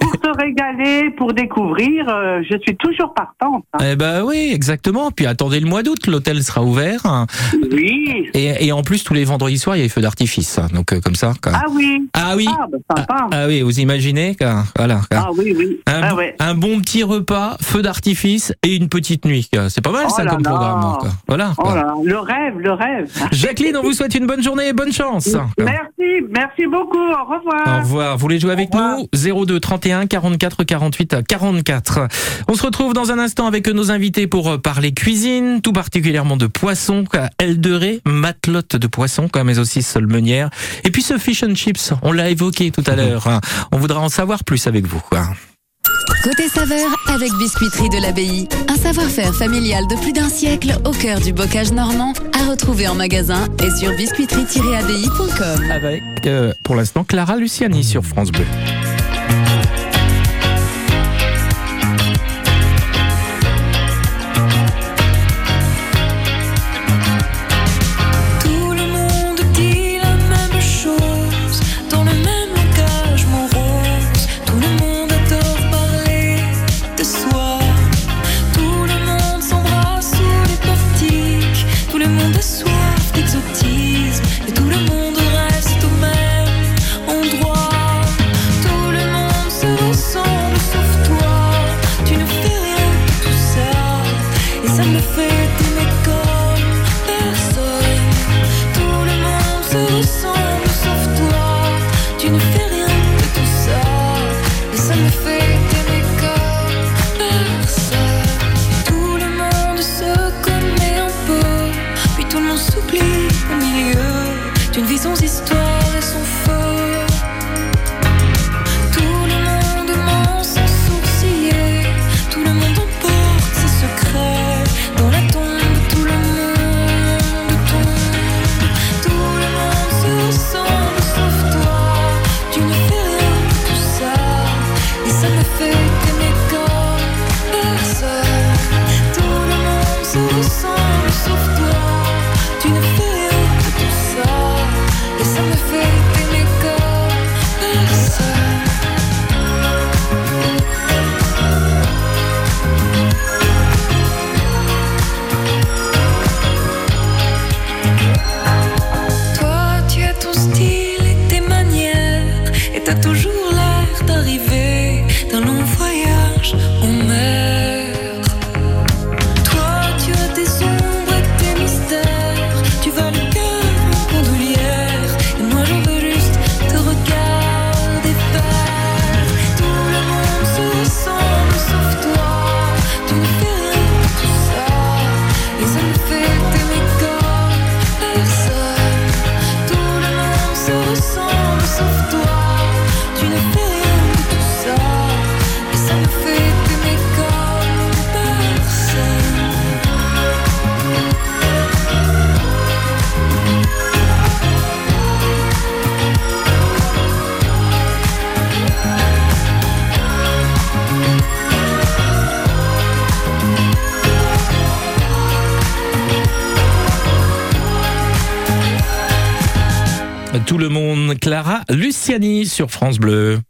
pour se régaler, pour découvrir, euh, je suis toujours partante. hein. Eh ben oui, exactement. Puis attendez le mois d'août, l'hôtel sera ouvert. Oui. Et, et en plus, tous les vendredis soirs, il y a les feux d'artifice. Donc euh, comme ça. quoi. Ah oui. Ah oui. Ah, bah, sympa. Ah oui, vous imaginez quoi. Voilà. quoi. Ah oui, oui. Un, Ah ouais. un bon petit repas, feu d'artifice et une petite nuit. C'est pas mal Oh ça là comme là. programme. quoi. Voilà. Oh quoi. là là, le rêve, le rêve. Jacqueline, on vous souhaite une bonne journée et bonne chance. Merci, merci beaucoup. Au revoir. Au revoir. Vous voulez jouer avec nous? 02 31 44 48 44. On se retrouve dans un instant avec nos invités pour euh, parler cuisine, tout particulièrement de poisson, raie, matelote de poisson, mais aussi solmenière. Et puis ce fish and chips, on l'a évoqué tout à l'heure. hein. On voudra en savoir plus avec vous. quoi. Côté saveur avec Biscuiterie de l'Abbaye. Un savoir-faire familial de plus d'un siècle au cœur du bocage normand à retrouver en magasin et sur biscuiterie-abbaye.com. Avec, euh, pour l'instant, Clara Luciani sur France Bleu. Luciani sur France Bleu.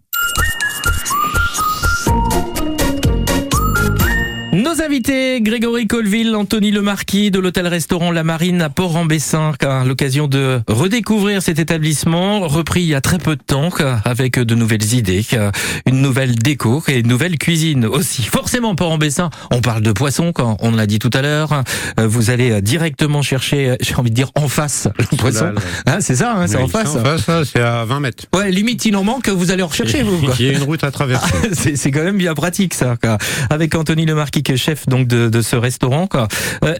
Anthony Lemarquis de l'hôtel-restaurant La Marine à Port-en-Bessin, à l'occasion de redécouvrir cet établissement, repris il y a très peu de temps, avec de nouvelles idées, une nouvelle déco et une nouvelle cuisine aussi. Forcément, Port-en-Bessin, on parle de poisson, quand on l'a dit tout à l'heure. Vous allez directement chercher, j'ai envie de dire, en face le poisson. Hein, c'est ça, hein, c'est Oui, en face. En face, c'est à 20 mètres. Ouais, limite, il en manque, vous allez en rechercher, vous. quoi. Il y a une route à traverser. c'est c'est quand même bien pratique ça. Quoi. Avec Anthony Lemarquis qui est chef donc de, de ce restaurant. Quoi. Euh,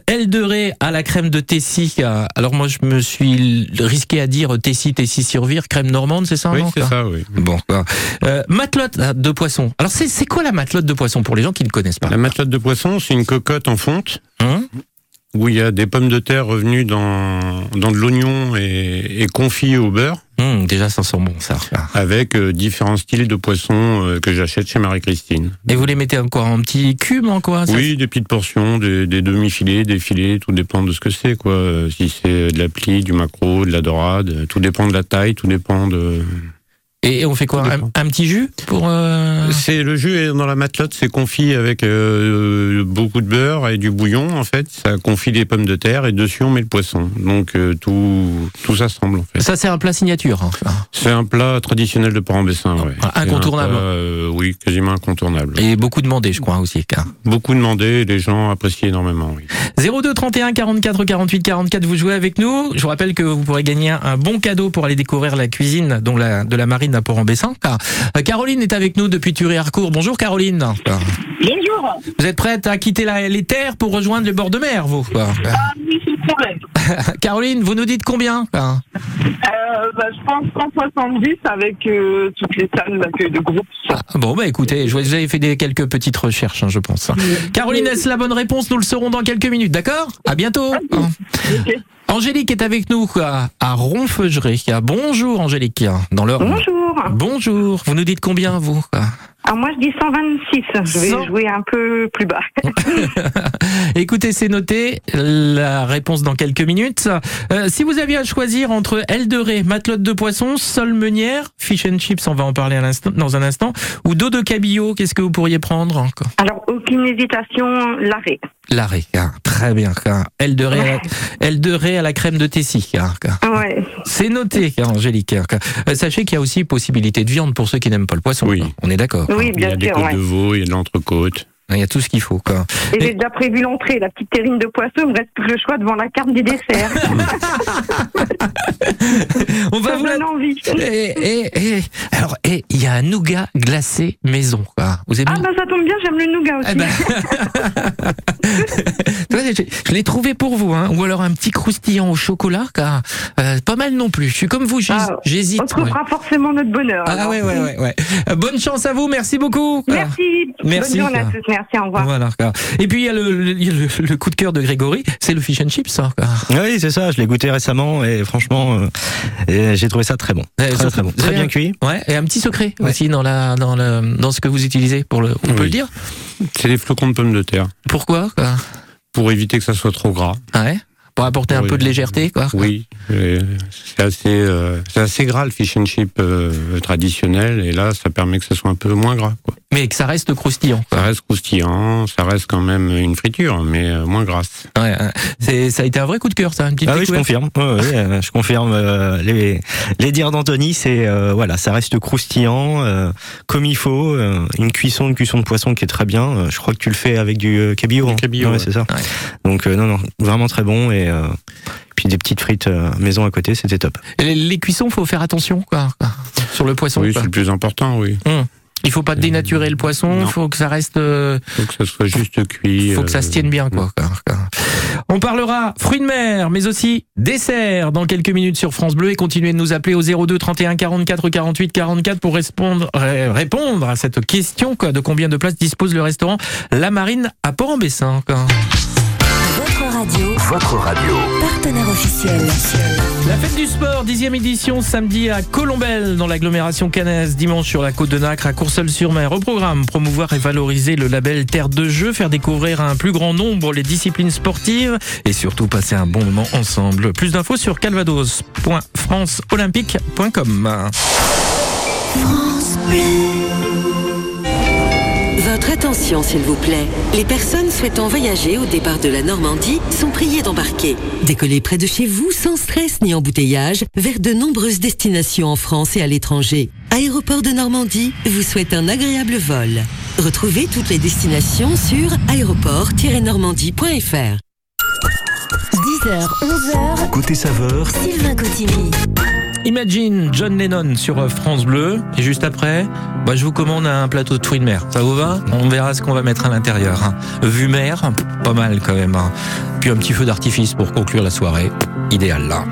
raie à la crème de Tessie. quoi. Alors moi je me suis risqué à dire Tessie, Tessie Survire, crème normande, c'est ça Oui, c'est ça, oui. Bon. Quoi. Euh, matelote de poisson. Alors c'est quoi la matelote de poisson pour les gens qui ne connaissent pas La matelote de poisson, c'est une cocotte en fonte. Hein où il y a des pommes de terre revenues dans, dans de l'oignon et, et confit au beurre. Hum, déjà, ça sent bon, ça. Avec euh, différents styles de poissons euh, que j'achète chez Marie-Christine. Et vous les mettez en quoi En petits cubes, en quoi Oui, des petites portions, des, des demi-filets, des filets, tout dépend de ce que c'est, quoi. Euh, Si c'est de la plie, du maquereau, de la dorade, tout dépend de la taille, tout dépend de. Et on fait quoi un, un petit jus pour euh, C'est le jus est dans la matelote, c'est confit avec euh, beaucoup de beurre et du bouillon en fait. Ça confit les pommes de terre et dessus on met le poisson. Donc euh, tout tout s'assemble en fait. Ça, c'est un plat signature. hein. C'est un plat traditionnel de Port-en-Bessin, ouais. Un incontournable. plat, euh, oui, quasiment incontournable. Et beaucoup demandé, je crois aussi. car- Beaucoup demandé, les gens apprécient énormément. Oui. 02 31 44 48 44, vous jouez avec nous. Je vous rappelle que vous pourrez gagner un bon cadeau pour aller découvrir la cuisine dont la, de la marine à Port-en-Bessin. Car, euh, Caroline est avec nous depuis Thury-Harcourt. Bonjour Caroline. Bonjour. Vous êtes prête à quitter la- les terres pour rejoindre le bord de mer, vous Ah oui, c'est le problème. Caroline, vous nous dites combien Euh, bah, je pense 170 avec euh, toutes les salles d'accueil de groupe. Ah, Bon, bah écoutez, je vous avez fait des, quelques petites recherches, hein, je pense. Caroline, est-ce la bonne réponse? Nous le saurons dans quelques minutes, d'accord? À bientôt. Angélique est avec nous à Ronfeugeray. Bonjour Angélique, dans l'heure. Bonjour. Bonjour. Vous nous dites combien vous Alors moi je dis 126, je vais 100. jouer un peu plus bas. Écoutez, c'est noté. La réponse dans quelques minutes. Euh, si vous aviez à choisir entre aile de raie, matelote de poisson, sol meunière, fish and chips, on va en parler à l'instant, dans un instant, ou dos de cabillaud, qu'est-ce que vous pourriez prendre encore? Alors aucune hésitation, l'arrêt. L'arrêt, hein. très bien. hein. Aile de raie, aile de raie à la crème de Tessie. hein. Ouais. C'est noté, hein, Angélique. hein. Euh, Sachez qu'il y a aussi possibilité de viande pour ceux qui n'aiment pas le poisson. Oui. On est d'accord. Oui, Il y a bien des sûr. côtes ouais. de veau, il y a de l'entrecôte. Il y a tout ce qu'il faut. Quoi. Et j'ai déjà prévu l'entrée, la petite terrine de poisson, il me reste plus le choix devant la carte du dessert. On va Ça vous la... donne envie. Et, et- et- alors, et il y a un nougat glacé maison. Quoi. Vous aimez Ah bah ça tombe bien, j'aime le nougat aussi. Eh ben, Tu vois, je, l'ai trouvé pour vous, hein. ou alors un petit croustillant au chocolat, car euh, pas mal non plus. Je suis comme vous, Ah, j'hésite. On trouvera forcément notre bonheur. Ah alors. ouais, ouais, ouais, ouais. Euh, Bonne chance à vous, merci beaucoup. Merci. Merci. Bonne journée à tous. Merci, au revoir. Voilà. quoi. Et puis il y a le, coup de cœur de Grégory, c'est le fish and chips. ça, quoi. Oui, c'est ça. Je l'ai goûté récemment et franchement, euh, j'ai trouvé ça très bon. Très, bon. bien cuit. Ouais, et un petit secret aussi dans la dans le dans ce que vous utilisez pour le. On peut le dire. C'est les flocons de pommes de terre. Pourquoi quoi Pour éviter que ça soit trop gras. Ouais? Pour apporter un peu de légèreté, quoi. Oui, c'est assez, euh, c'est assez gras le fish and chip euh, traditionnel, et là, ça permet que ça soit un peu moins gras. Quoi. Mais que ça reste croustillant. Ça reste croustillant, ça reste quand même une friture, mais euh, moins grasse. Ouais, c'est ça a été un vrai coup de cœur, ça. Une petite Ah oui, je confirme. Ouais, ouais, euh, je confirme. euh, les, les dires d'Anthony, c'est euh, voilà, ça reste croustillant, euh, comme il faut. euh, une cuisson, une cuisson de poisson qui est très bien. Euh, je crois que tu le fais avec du euh, cabillaud. hein. cabillaud, Ouais, ouais. c'est ça. Donc euh, non, non, vraiment très bon et euh, puis des petites frites euh, maison à côté, c'était top. Et Les, les cuissons, faut faire attention, quoi, sur le poisson. Oui, c'est le plus important, oui. Hum. Il faut pas dénaturer le poisson, il faut que ça reste. euh, faut que ça soit juste cuit. faut que ça se tienne bien, quoi. On parlera fruits de mer, mais aussi dessert dans quelques minutes sur France Bleu et continuez de nous appeler au 02 31 44 48 44 pour répondre, ré- répondre à cette question quoi, de combien de places dispose le restaurant La Marine à Port-en-Bessin. Votre radio, Votre radio. partenaire officiel. La fête du sport, dixième édition, samedi à Colombelle, dans l'agglomération cannaise, dimanche sur la côte de Nacre à Courseulles-sur-Mer. Au programme, promouvoir et valoriser le label Terre de Jeu, faire découvrir à un plus grand nombre les disciplines sportives et surtout passer un bon moment ensemble. Plus d'infos sur calvados.franceolympique.com. France Bleu. Votre attention, s'il vous plaît. Les personnes souhaitant voyager au départ de la Normandie sont priées d'embarquer. Décollez près de chez vous sans stress ni embouteillage vers de nombreuses destinations en France et à l'étranger. Aéroport de Normandie vous souhaite un agréable vol. Retrouvez toutes les destinations sur aéroport-normandie.fr. 10h, 11h. Côté saveur, Sylvain Cotigny. Imagine John Lennon sur euh, France Bleu. Et juste après, bah, je vous commande un plateau de de mer. Ça vous va? On verra ce qu'on va mettre à l'intérieur. hein. Vue mer, pas mal quand même. hein. Puis un petit feu d'artifice pour conclure la soirée. Idéal là.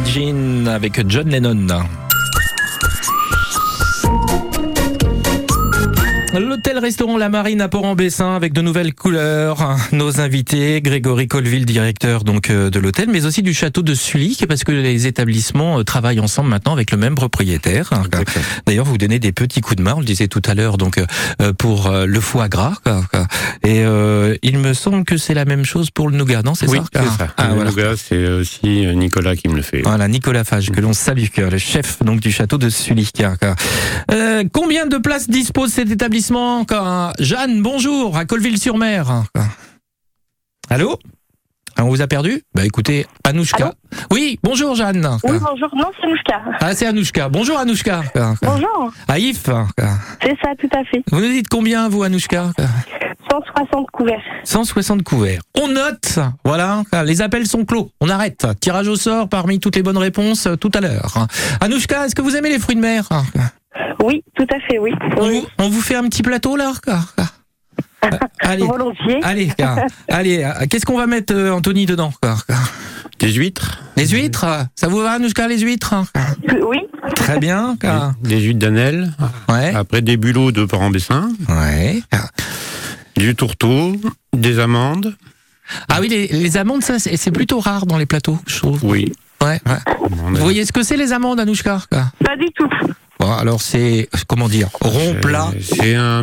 Imagine avec John Lennon. L'hôtel-restaurant La Marine à Port-en-Bessin avec de nouvelles couleurs. Nos invités, Grégory Colville, directeur donc euh, de l'hôtel, mais aussi du château de Sully, parce que les établissements euh, travaillent ensemble maintenant avec le même propriétaire. D'ailleurs, vous donnez des petits coups de main, on le disait tout à l'heure, donc euh, pour le foie gras. Et euh, il me semble que c'est la même chose pour le nougat, non C'est Oui, ça ça. Ah, le voilà. nougat, c'est aussi Nicolas qui me le fait. Voilà, Nicolas Fage, que l'on salue, le chef donc du château de Sully. Euh, combien de places dispose cet établissement? Quoi Jeanne, bonjour, à Colville-sur-Mer. Allô? Ah, On vous a perdu? Bah écoutez, Anouchka. oui, bonjour Jeanne. Oui, bonjour. Non, c'est Mouchka. Ah, c'est Anouchka. Bonjour Anouchka. Bonjour. Aïf. C'est ça, tout à fait. Vous nous dites combien, vous, Anouchka? 160 couverts. 160 couverts. On note, voilà, les appels sont clos. On arrête. Tirage au sort parmi toutes les bonnes réponses euh, tout à l'heure. Anouchka, est-ce que vous aimez les fruits de mer? Oui, tout à fait, oui. on, vous, on vous fait un petit plateau là Euh, Allez, Volontiers. allez, euh, Qu'est-ce qu'on va mettre, euh, Anthony, dedans Des huîtres Les huîtres Ça vous va, Anouchka, les huîtres Oui. Très bien. car- Des huîtres d'Anel. Après des bulots de Port-en-Bessin. Ouais. Du tourteau. Des amandes. Ah oui, les, les amandes, ça, c'est c'est plutôt rare dans les plateaux, je trouve. Oui. Ouais, ouais. Vous voyez ce que c'est les amandes, Anouchka Pas du tout. Bon, alors c'est comment dire rond plat. C'est un,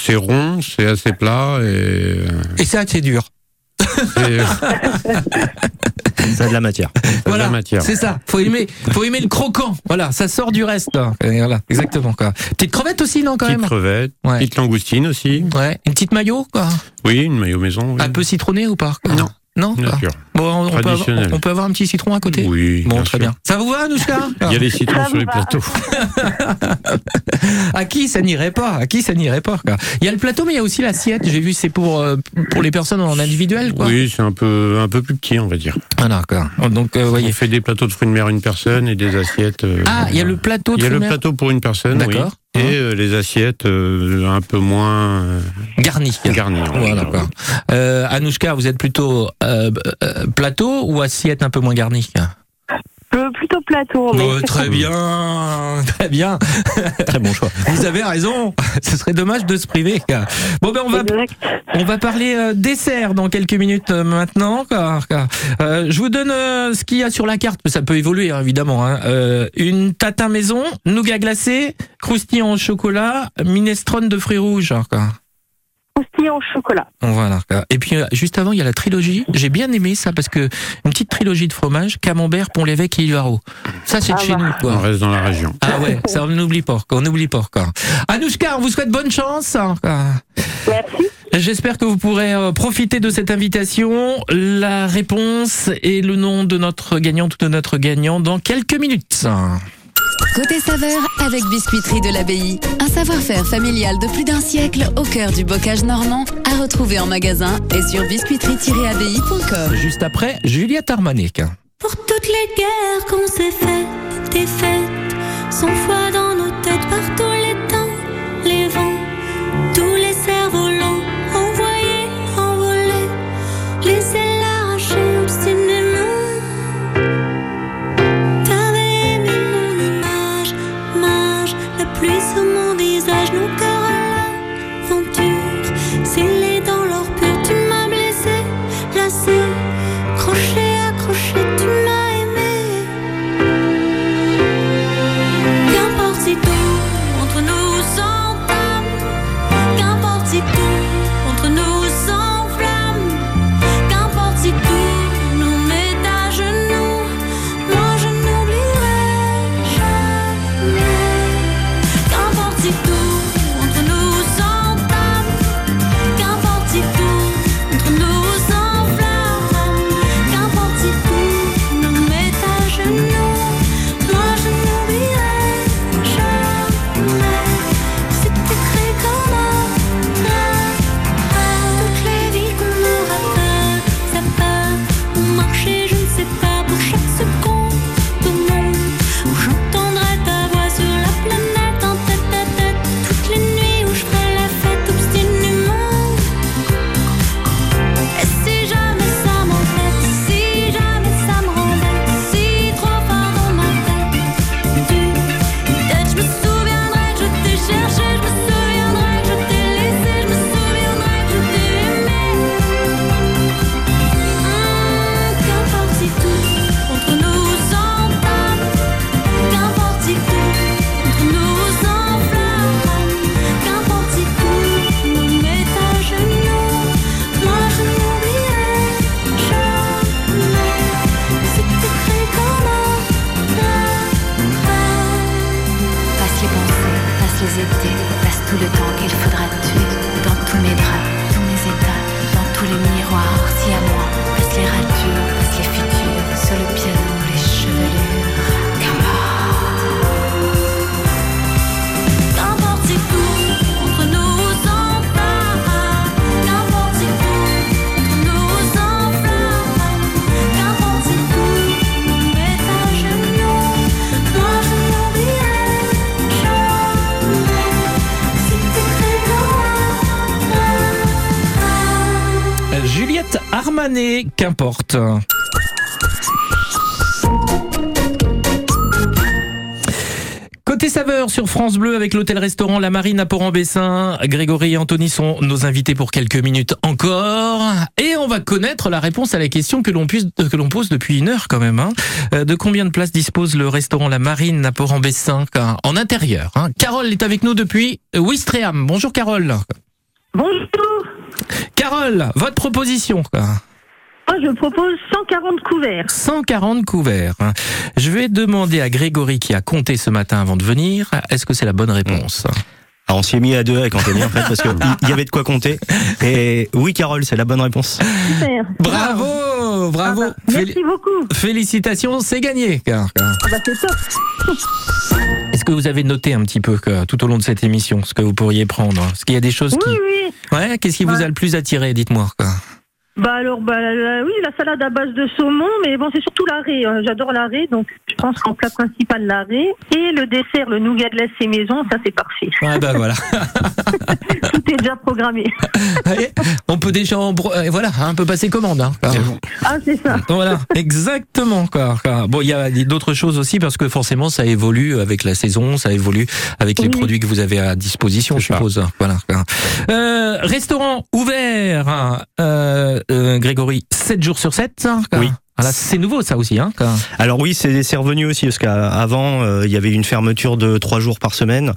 c'est rond, c'est assez plat et. Et c'est assez dur. Ça a de la matière. Voilà, la matière. c'est ça. Faut aimer, faut aimer le croquant. Voilà, ça sort du reste. voilà, exactement quoi. Petite crevette aussi, non quand Petite même. crevette, Ouais. petite langoustine aussi. Ouais, une petite maillot quoi. Oui, une maillot maison. oui. Un peu citronné ou pas Non. Non. Nature. Bon, on peut, avoir, Traditionnel. on peut avoir un petit citron à côté. Oui. Bon, bien très sûr. bien. Ça vous va, Anouchka Il y a les citrons Ça sur les va. plateaux. À qui ça n'irait pas À qui ça n'irait pas quoi. Il y a le plateau, mais il y a aussi l'assiette. J'ai vu, c'est pour euh, pour les personnes en individuel, quoi. Oui, c'est un peu, un peu plus petit, on va dire. Voilà, quoi. Donc, euh, On voyez. fait des plateaux de fruits de mer une personne et des assiettes. euh, Ah, il y a le plateau de Il y a le fruits de mer plateau pour une personne, oui. D'accord. Et euh, les assiettes euh, un peu moins euh, garni. garnies. Voilà, dire. quoi. Euh, Anouchka, vous êtes plutôt euh, euh, plateau ou assiette un peu moins garnie? Euh, plutôt plateau. mais Oh, Très bien, très bien. Très bon choix. Vous avez raison. Ce serait dommage de se priver. Bon ben on va Exact. on va parler euh, dessert dans quelques minutes euh, maintenant. quoi. Quoi. Euh, je vous donne euh, ce qu'il y a sur la carte. Ça peut évoluer hein, évidemment. hein. Euh, une tatin maison, nougat glacé, croustillant au chocolat, minestrone de fruits rouges. quoi. Croustillant au chocolat. Voilà. Et puis euh, juste avant, il y a la trilogie. J'ai bien aimé ça parce que une petite trilogie de fromage, camembert, Pont-l'Évêque et Ilvaro. Ça c'est de Ah chez bah. nous. Quoi. On reste dans la région. Ah ouais, ça on n'oublie pas, quoi, on n'oublie pas. Quoi. Anouchka, on vous souhaite bonne chance. Merci. J'espère que vous pourrez euh, profiter de cette invitation. La réponse et le nom de notre gagnante ou de notre gagnant dans quelques minutes. Côté saveur avec Biscuiterie de l'Abbaye. Un savoir-faire familial de plus d'un siècle au cœur du bocage normand à retrouver en magasin et sur biscuiterie-abbaye.com. Juste après, Juliette Armanek. Pour toutes les guerres qu'on s'est faites, des fêtes, sans foi dans qu'importe. Côté saveur sur France Bleu avec l'hôtel-restaurant La Marine à Port-en-Bessin. Grégory et Anthony sont nos invités pour quelques minutes encore. Et on va connaître la réponse à la question que l'on que pose depuis une heure quand même. hein. Euh, De combien de places dispose le restaurant La Marine à Port-en-Bessin hein, en intérieur hein Carole est avec nous depuis Ouistreham. Bonjour Carole. Bonjour. Carole, votre proposition. Moi, je propose 140 couverts. 140 couverts. Je vais demander à Grégory qui a compté ce matin avant de venir, est-ce que c'est la bonne réponse? Alors on s'y est mis à deux avec Anthony en fait parce qu'il y avait de quoi compter. Et oui Carole, c'est la bonne réponse. Super. Bravo, bravo. Ah bah, merci beaucoup. Félicitations, c'est gagné. Car- car- Ah bah, c'est top. Est-ce que vous avez noté un petit peu que, tout au long de cette émission ce que vous pourriez prendre? Est-ce qu'il y a des choses qui... Oui, oui. Ouais, qu'est-ce qui vous a le plus attiré? Dites-moi. Bah alors, bah, la- oui, la salade à base de saumon, mais bon, c'est surtout l'arrêt. hein. J'adore l'arrêt, donc je pense qu'en plat principal, l'arrêt. Et le dessert, le nougat de et maison, ça c'est parfait. Ah bah voilà. Tout est déjà programmé. On peut déjà en bro- euh, voilà, hein, on peut passer commande. Hein, quoi. Ah, c'est ça. Voilà, exactement. Quoi, quoi. Bon, il y a d'autres choses aussi parce que forcément, ça évolue avec la saison, ça évolue avec les produits que vous avez à disposition, je suppose. Voilà. quoi. Euh, restaurant ouvert, hein, euh, euh, Grégory, 7 jours sur 7. Oui. Voilà, c'est nouveau ça aussi. Hein, quoi. Alors oui, c'est c'est revenu aussi parce qu'avant euh, il y avait une fermeture de trois jours par semaine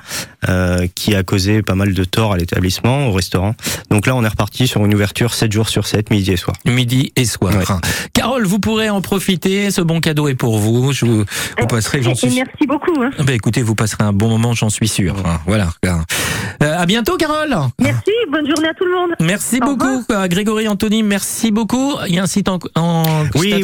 euh, qui a causé pas mal de tort à l'établissement, au restaurant. Donc là, on est reparti sur une ouverture 7 jours sur 7, midi et soir. Midi et soir. Carole, vous pourrez en profiter. Ce bon cadeau est pour vous. Je vous, vous passerez, j'en suis. merci beaucoup. hein. Ben écoutez, vous passerez un bon moment, j'en suis sûr. hein. Voilà. Euh, à bientôt, Carole. Merci, bonne journée à tout le monde. Merci Au beaucoup, euh, Grégory Anthony. Merci beaucoup. Il y a un site en, en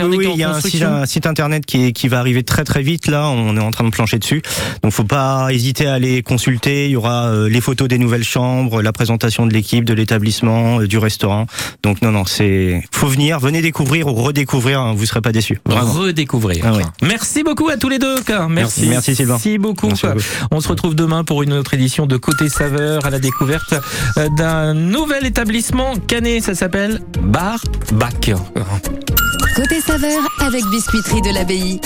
Oui, en il y a un site, construction. un site internet qui, est- qui va arriver très très vite là. On est en train de plancher dessus, donc faut pas hésiter à aller consulter. Il y aura euh, les photos des nouvelles chambres, la présentation de l'équipe, de l'établissement, euh, du restaurant. Donc non, non, c'est faut venir, venez découvrir ou redécouvrir, hein, vous serez pas déçus. Vraiment. redécouvrir. Ah oui. Merci beaucoup à tous les deux. Merci, Merci, merci, Sylvain. Merci beaucoup. Merci quoi. beaucoup. On se retrouve demain pour une autre édition de Côté Saveur à la découverte euh, d'un nouvel établissement canet. Ça s'appelle Bar Bac. Côté saveur avec Biscuiterie de l'Abbaye.